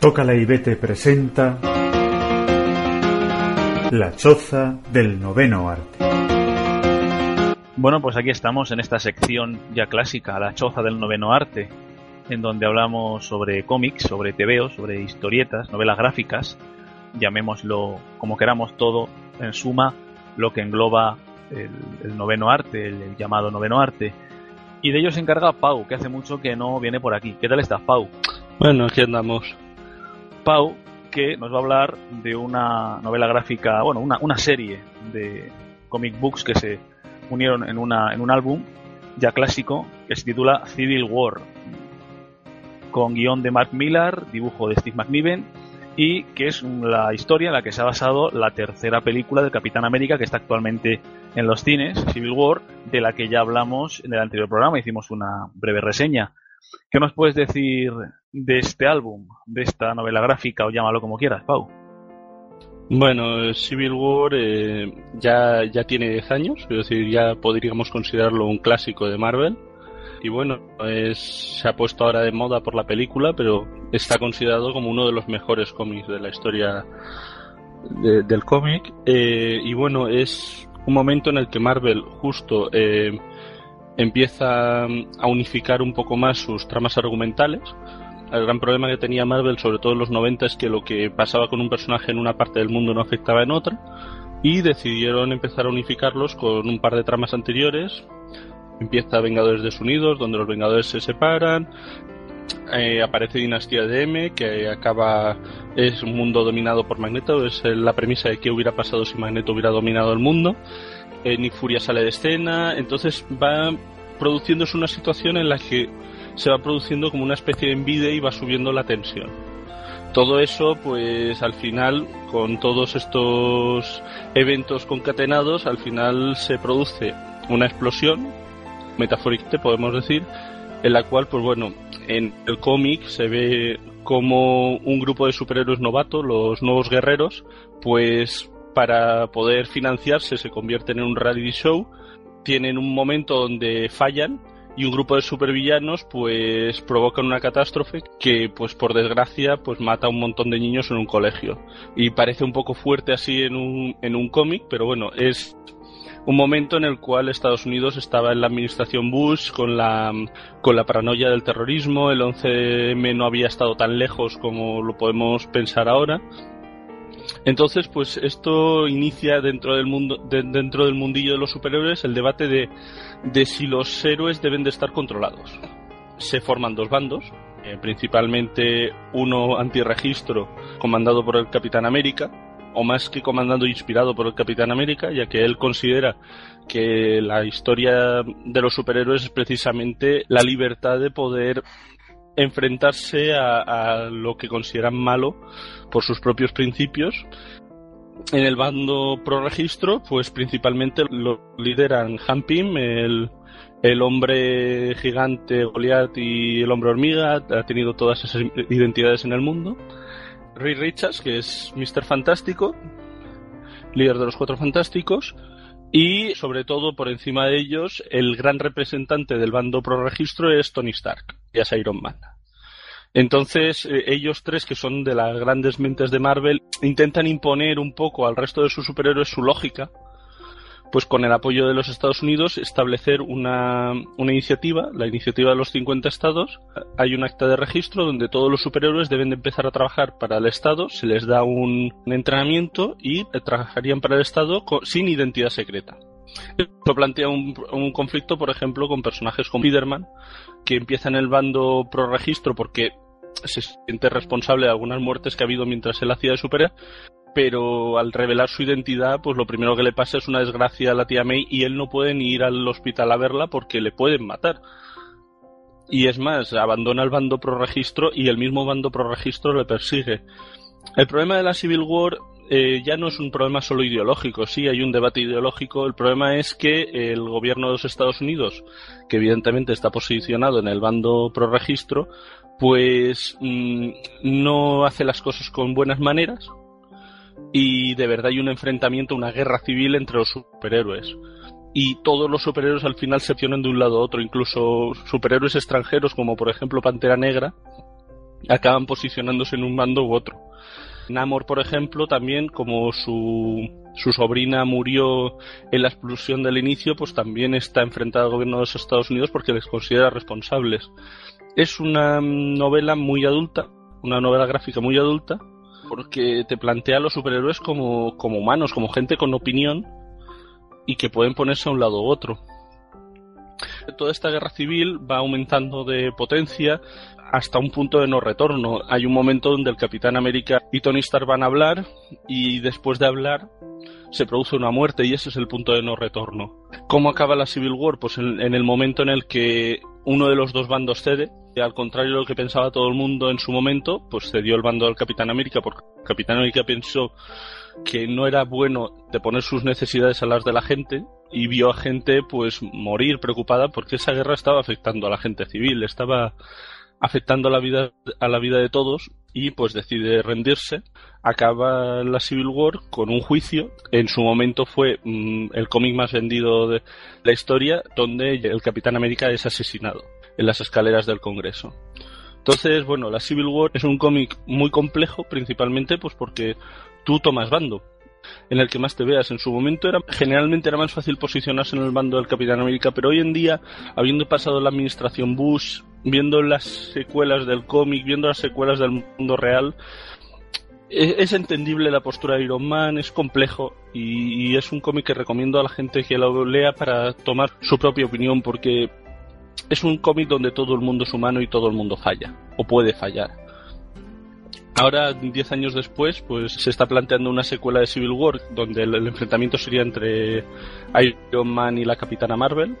Tócala y vete presenta La choza del noveno arte. Bueno, pues aquí estamos en esta sección ya clásica, la choza del noveno arte, en donde hablamos sobre cómics, sobre tebeos, sobre historietas, novelas gráficas, llamémoslo como queramos todo, en suma, lo que engloba el, el noveno arte, el, el llamado noveno arte. Y de ello se encarga Pau, que hace mucho que no viene por aquí. ¿Qué tal estás, Pau? Bueno, aquí andamos. Pau, que nos va a hablar de una novela gráfica, bueno, una, serie de comic books que se unieron en, una, en un álbum ya clásico que se titula Civil War, con guion de Mark Millar, dibujo de Steve McNiven y que es la historia en la que se ha basado la tercera película de Capitán América que está actualmente en los cines, Civil War, de la que ya hablamos en el anterior programa, hicimos una breve reseña. ¿Qué nos puedes decir de este álbum, de esta novela gráfica o llámalo como quieras, Pau? Bueno, Civil War eh, ya, ya tiene 10 años, es decir, ya podríamos considerarlo un clásico de Marvel. Y bueno, se ha puesto ahora de moda por la película, pero está considerado como uno de los mejores cómics de la historia de- del cómic. Eh, y bueno, es un momento en el que Marvel justo eh, empieza a unificar un poco más sus tramas argumentales. El gran problema que tenía Marvel, sobre todo en los 90, es que lo que pasaba con un personaje en una parte del mundo no afectaba en otra. Y decidieron empezar a unificarlos con un par de tramas anteriores. Empieza Vengadores Desunidos, donde los Vengadores se separan. Eh, aparece Dinastía de M, que acaba. Es un mundo dominado por Magneto. Es eh, la premisa de qué hubiera pasado si Magneto hubiera dominado el mundo. Eh, Nick Furia sale de escena. Entonces va produciéndose una situación en la que se va produciendo como una especie de envidia y va subiendo la tensión. Todo eso, pues al final, con todos estos eventos concatenados, al final se produce una explosión, metafóricamente podemos decir, en la cual, pues bueno, en el cómic se ve como un grupo de superhéroes novatos, los nuevos guerreros, pues para poder financiarse se convierten en un reality show, tienen un momento donde fallan y un grupo de supervillanos pues provocan una catástrofe que pues por desgracia pues mata a un montón de niños en un colegio y parece un poco fuerte así en un, en un cómic pero bueno es un momento en el cual Estados Unidos estaba en la administración Bush con la, con la paranoia del terrorismo, el 11M no había estado tan lejos como lo podemos pensar ahora. Entonces, pues esto inicia dentro del mundo, de- dentro del mundillo de los superhéroes el debate de, de si los héroes deben de estar controlados. Se forman dos bandos, eh, principalmente uno antirregistro comandado por el Capitán América, o más que comandado inspirado por el Capitán América, ya que él considera que la historia de los superhéroes es precisamente la libertad de poder enfrentarse a, lo que consideran malo por sus propios principios. En el bando pro registro, pues principalmente lo lideran Han Pym, el, el hombre gigante Goliath y el hombre hormiga, ha tenido todas esas identidades en el mundo. Ray Richards, que es Mr. Fantástico, líder de los Cuatro Fantásticos, y sobre todo por encima de ellos, el gran representante del bando pro registro es Tony Stark, que es Iron Man. Entonces, eh, ellos tres, que son de las grandes mentes de Marvel, intentan imponer un poco al resto de sus superhéroes su lógica, pues con el apoyo de los Estados Unidos, establecer una, una iniciativa, la iniciativa de los 50 estados. Hay un acta de registro donde todos los superhéroes deben de empezar a trabajar para el Estado, se les da un, entrenamiento y eh, trabajarían para el Estado sin identidad secreta. Esto plantea un, un conflicto, por ejemplo, con personajes como Spiderman, que empieza en el bando pro registro porque se siente responsable de algunas muertes que ha habido mientras él hacía de superhéroe, pero al revelar su identidad, pues lo primero que le pasa es una desgracia a la tía May y él no puede ni ir al hospital a verla porque le pueden matar. Y es más, abandona el bando pro registro y el mismo bando pro registro le persigue. El problema de la Civil War eh, ya no es un problema solo ideológico, sí hay un debate ideológico, el problema es que el gobierno de los Estados Unidos, que evidentemente está posicionado en el bando pro registro, pues mm, no hace las cosas con buenas maneras y de verdad hay un enfrentamiento, una guerra civil entre los superhéroes. Y todos los superhéroes al final se accionan de un lado a otro, incluso superhéroes extranjeros como por ejemplo Pantera Negra acaban posicionándose en un bando u otro. Namor, por ejemplo, también como su, su sobrina murió en la explosión del inicio, pues también está enfrentada al gobierno de los Estados Unidos porque les considera responsables. Es una novela muy adulta, una novela gráfica muy adulta, porque te plantea a los superhéroes como, como humanos, como gente con opinión, y que pueden ponerse a un lado u otro. Toda esta guerra civil va aumentando de potencia hasta un punto de no retorno. Hay un momento donde el Capitán América y Tony Stark van a hablar y después de hablar se produce una muerte y ese es el punto de no retorno. ¿Cómo acaba la Civil War? Pues en, en el momento en el que uno de los dos bandos cede, y al contrario de lo que pensaba todo el mundo en su momento, pues cedió el bando al Capitán América porque el Capitán América pensó que no era bueno de poner sus necesidades a las de la gente y vio a gente pues morir preocupada porque esa guerra estaba afectando a la gente civil, estaba afectando a la vida a la vida de todos y pues decide rendirse. Acaba la Civil War con un juicio. En su momento fue mm, el cómic más vendido de la historia, donde el Capitán América es asesinado en las escaleras del Congreso. Entonces, bueno, la Civil War es un cómic muy complejo, principalmente pues porque tú tomas bando en el que más te veas. En su momento era generalmente era más fácil posicionarse en el bando del Capitán América, pero hoy en día, habiendo pasado la administración Bush, viendo las secuelas del cómic, viendo las secuelas del mundo real, e-, es, entendible la postura de Iron Man, es complejo y, y es un cómic que recomiendo a la gente que lo lea para tomar su propia opinión porque es un cómic donde todo el mundo es humano y todo el mundo falla o puede fallar. Ahora, diez años después, pues se está planteando una secuela de Civil War donde el, enfrentamiento sería entre Iron Man y la Capitana Marvel,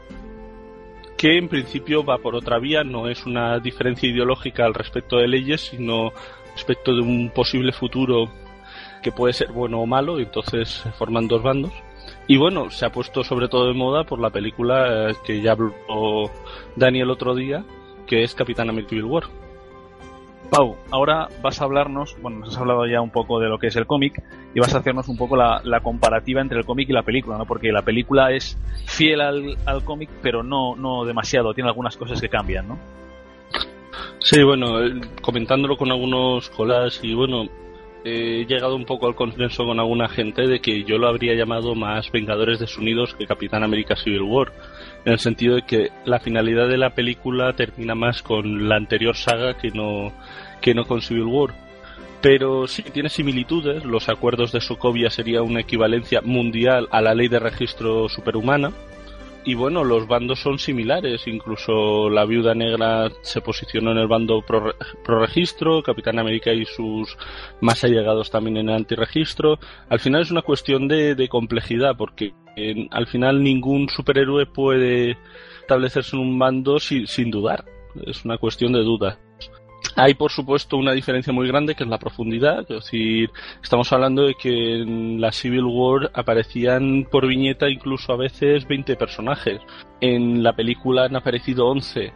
que en principio va por otra vía, no es una diferencia ideológica al respecto de leyes, sino respecto de un posible futuro que puede ser bueno o malo, y entonces se forman dos bandos. Y bueno, se ha puesto sobre todo de moda por la película eh, que ya habló Dani el otro día, que es Capitán America Civil War. Pau, ahora vas a hablarnos, bueno, nos has hablado ya un poco de lo que es el cómic y vas a hacernos un poco la, la comparativa entre el cómic y la película, ¿no? Porque la película es fiel al, al cómic, pero no, no demasiado, tiene algunas cosas que cambian, ¿no? Sí, bueno, comentándolo con algunos colas y bueno, he llegado un poco al consenso con alguna gente de que yo lo habría llamado más Vengadores desunidos que Capitán América Civil War en el sentido de que la finalidad de la película termina más con la anterior saga que no, que no con Civil War. Pero sí tiene similitudes, los acuerdos de Sokovia sería una equivalencia mundial a la ley de registro superhumana, y bueno, los bandos son similares, incluso la viuda negra se posicionó en el bando pro, pro, registro, Capitán América y sus más allegados también en el antirregistro. Al final es una cuestión de, de complejidad, porque en, al final ningún superhéroe puede establecerse en un bando sin dudar. Es una cuestión de duda. Hay, por supuesto, una diferencia muy grande que es la profundidad. Es decir, estamos hablando de que en la Civil War aparecían por viñeta incluso a veces 20 personajes. En la película han aparecido 11.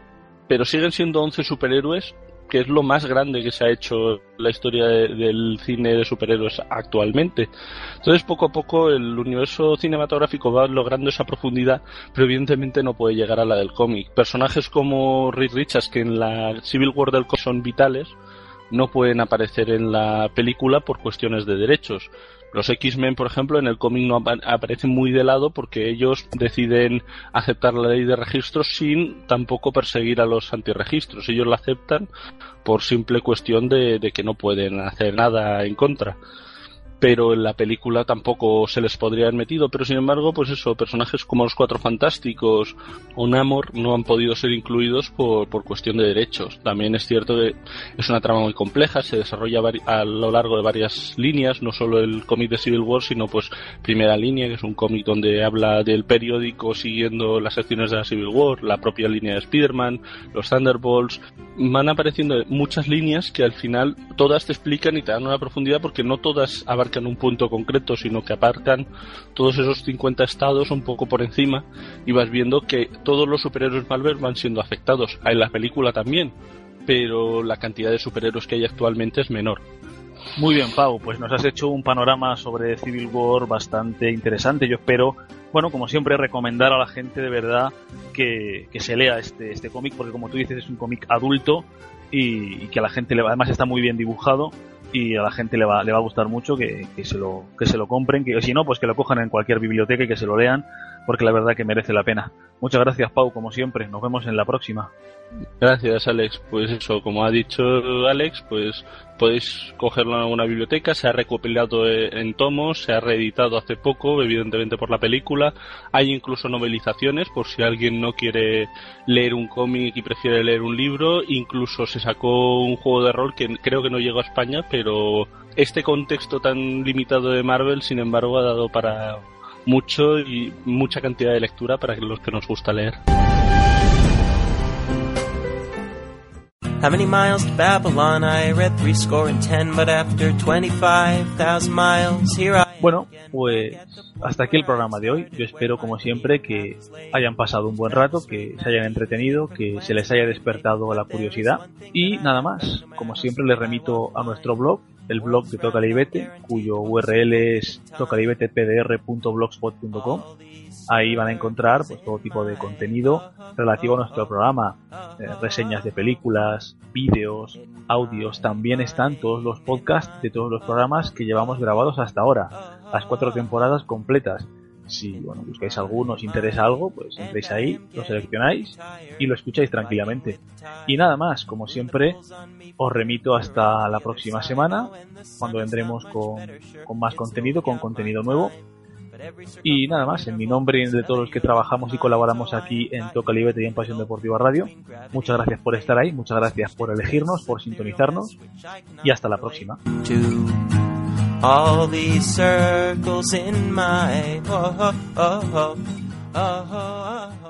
Pero siguen siendo 11 superhéroes que es lo más grande que se ha hecho en la historia de, del cine de superhéroes actualmente. Entonces, poco a poco, el universo cinematográfico va logrando esa profundidad, pero evidentemente no puede llegar a la del cómic. Personajes como Reed Richards, que en la Civil War del cómic son vitales, no pueden aparecer en la película por cuestiones de derechos. Los X-Men, por ejemplo, en el cómic no aparecen muy de lado porque ellos deciden aceptar la ley de registros sin tampoco perseguir a los antirregistros. Ellos la aceptan por simple cuestión de, de que no pueden hacer nada en contra pero en la película tampoco se les podría haber metido, pero sin embargo, pues eso, personajes como los Cuatro Fantásticos o Namor no han podido ser incluidos por, por cuestión de derechos. También es cierto que es una trama muy compleja, se desarrolla a lo largo de varias líneas, no solo el cómic de Civil War, sino pues Primera Línea, que es un cómic donde habla del periódico siguiendo las acciones de la Civil War, la propia línea de Spider-Man, los Thunderbolts, van apareciendo muchas líneas que al final todas te explican y te dan una profundidad porque no todas abarcan en un punto concreto, sino que aparcan todos esos 50 estados un poco por encima y vas viendo que todos los superhéroes Marvel van siendo afectados. En la película también, pero la cantidad de superhéroes que hay actualmente es menor. Muy bien, Pau, pues nos has hecho un panorama sobre Civil War bastante interesante. Yo espero, bueno, como siempre, recomendar a la gente de verdad que, que se lea este, este cómic, porque como tú dices, es un cómic adulto y, y, que a la gente le además está muy bien dibujado y a la gente le va, le va a gustar mucho que, que, se lo, que se lo compren, que si no, pues que lo cojan en cualquier biblioteca y que se lo lean, porque la verdad que merece la pena. Muchas gracias, Pau, como siempre. Nos vemos en la próxima. Gracias, Alex. Pues eso, como ha dicho Alex, pues podéis cogerlo en alguna biblioteca. Se ha recopilado en tomos, se ha reeditado hace poco, evidentemente por la película. Hay incluso novelizaciones, por si alguien no quiere leer un cómic y prefiere leer un libro. Incluso se sacó un juego de rol que creo que no llegó a España, pero este contexto tan limitado de Marvel, sin embargo, ha dado para mucho y mucha cantidad de lectura para los que nos gusta leer. How many miles to Babylon? I read three score and ten, but after 25,000 miles, here I Bueno, pues hasta aquí el programa de hoy. Yo espero, como siempre, que hayan pasado un buen rato, que se hayan entretenido, que se les haya despertado la curiosidad. Y nada más, como siempre, les remito a nuestro blog, el blog de Tocalibete, cuyo URL es tocalibetepdr.blogspot.com. Ahí van a encontrar pues, todo tipo de contenido relativo a nuestro programa, eh, reseñas de películas, vídeos, audios. También están todos los podcasts de todos los programas que llevamos grabados hasta ahora, las cuatro temporadas completas. Si bueno, buscáis alguno, os interesa algo, pues entréis ahí, lo seleccionáis y lo escucháis tranquilamente. Y nada más, como siempre, os remito hasta la próxima semana, cuando vendremos con, con más contenido, con contenido nuevo. Y nada más, en mi nombre y en el de todos los que trabajamos y colaboramos aquí en Toca Libete y en Pasión Deportiva Radio, muchas gracias por estar ahí, muchas gracias por elegirnos, por sintonizarnos y hasta la próxima. All these circles in my oh, oh, oh, oh, oh, oh. oh.